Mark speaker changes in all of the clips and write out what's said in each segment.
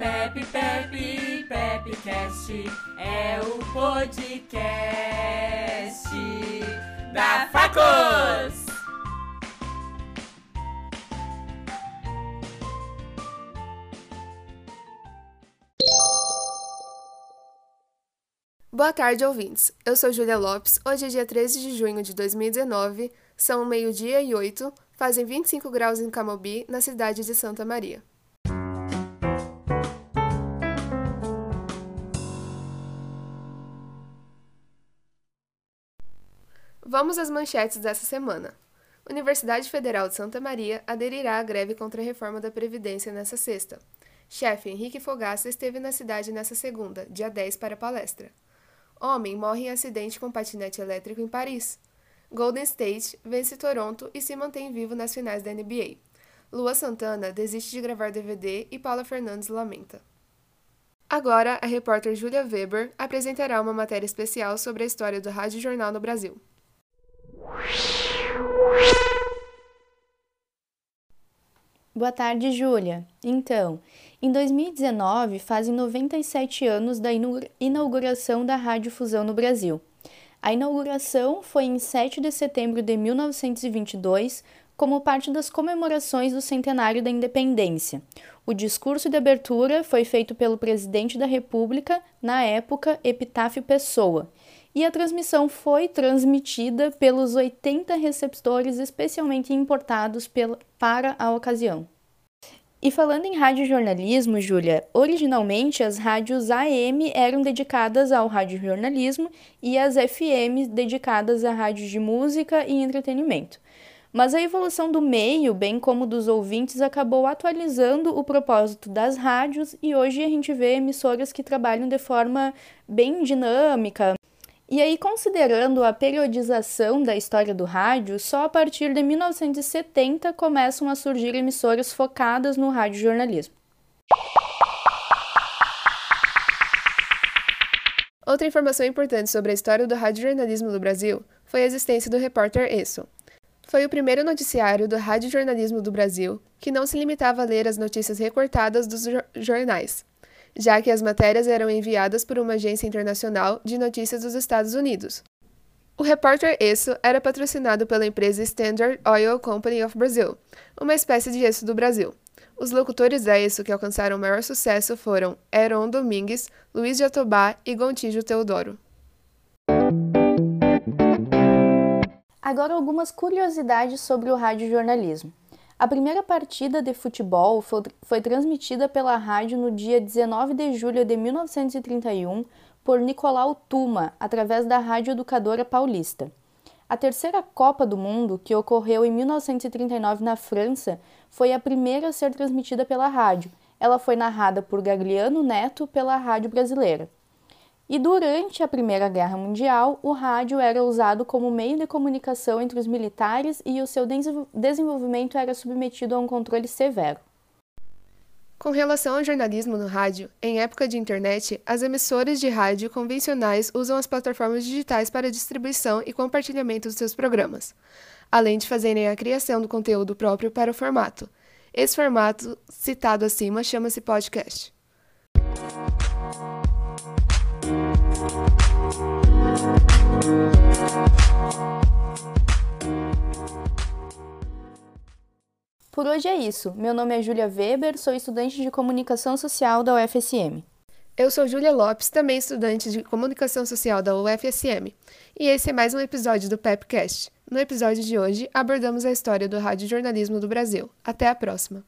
Speaker 1: Pepe, Pepe, Pepcast é o podcast da Facos.
Speaker 2: Boa tarde, ouvintes. Eu sou Júlia Lopes. Hoje é dia 13 de junho de 2019. São meio-dia e oito. Fazem 25 graus em Camobi, na cidade de Santa Maria. Vamos às manchetes dessa semana. Universidade Federal de Santa Maria aderirá à greve contra a reforma da Previdência nessa sexta. Chefe Henrique Fogaça esteve na cidade nessa segunda, dia 10, para palestra. Homem morre em acidente com patinete elétrico em Paris. Golden State vence Toronto e se mantém vivo nas finais da NBA. Lua Santana desiste de gravar DVD e Paula Fernandes lamenta. Agora, a repórter Julia Weber apresentará uma matéria especial sobre a história do rádio jornal no Brasil.
Speaker 3: Boa tarde, Júlia. Então, em 2019 fazem 97 anos da inauguração da Rádio Fusão no Brasil. A inauguração foi em 7 de setembro de 1922, como parte das comemorações do centenário da independência. O discurso de abertura foi feito pelo presidente da República, na época, Epitáfio Pessoa, e a transmissão foi transmitida pelos 80 receptores especialmente importados pela, para a ocasião. E falando em radiojornalismo, Júlia, originalmente as rádios AM eram dedicadas ao radiojornalismo e as FM dedicadas a rádios de música e entretenimento. Mas a evolução do meio, bem como dos ouvintes, acabou atualizando o propósito das rádios e hoje a gente vê emissoras que trabalham de forma bem dinâmica, e aí, considerando a periodização da história do rádio, só a partir de 1970 começam a surgir emissoras focadas no radiojornalismo.
Speaker 2: Outra informação importante sobre a história do radiojornalismo do Brasil foi a existência do repórter ESSO. Foi o primeiro noticiário do radiojornalismo do Brasil que não se limitava a ler as notícias recortadas dos jornais, já que as matérias eram enviadas por uma agência internacional de notícias dos Estados Unidos. O repórter ESSO era patrocinado pela empresa Standard Oil Company of Brazil, uma espécie de ESSO do Brasil. Os locutores da ESSO que alcançaram maior sucesso foram Heron Domingues, Luiz Jatobá e Gontijo Teodoro.
Speaker 3: Agora algumas curiosidades sobre o radiojornalismo. A primeira partida de futebol foi, transmitida pela rádio no dia 19 de julho de 1931 por Nicolau Tuma, através da Rádio Educadora Paulista. A terceira Copa do Mundo, que ocorreu em 1939 na França, foi a primeira a ser transmitida pela rádio. Ela foi narrada por Gagliano Neto pela Rádio Brasileira. E durante a Primeira Guerra Mundial, o rádio era usado como meio de comunicação entre os militares e o seu desenvolvimento era submetido a um controle severo.
Speaker 2: Com relação ao jornalismo no rádio, em época de internet, as emissoras de rádio convencionais usam as plataformas digitais para distribuição e compartilhamento dos seus programas, além de fazerem a criação do conteúdo próprio para o formato. Esse formato, citado acima, chama-se podcast.
Speaker 3: Por hoje é isso. Meu nome é Júlia Weber, sou estudante de Comunicação Social da UFSM.
Speaker 2: Eu sou Júlia Lopes, também estudante de Comunicação Social da UFSM. E esse é mais um episódio do PepCast. No episódio de hoje, abordamos a história do radiojornalismo do Brasil. Até a próxima!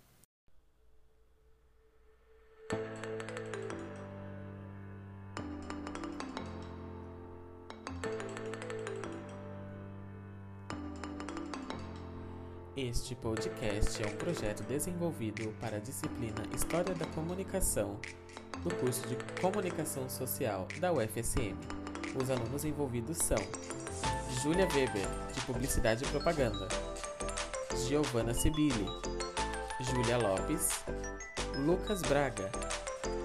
Speaker 4: Este podcast é um projeto desenvolvido para a disciplina História da Comunicação do curso de Comunicação Social da UFSM. Os alunos envolvidos são Júlia Weber, de Publicidade e Propaganda, Giovana Sibili, Júlia Lopes, Lucas Braga,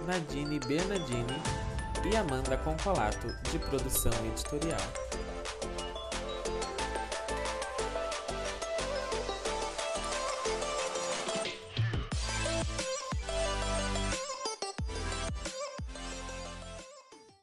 Speaker 4: Nadine Bernardini e Amanda Concolato, de Produção Editorial.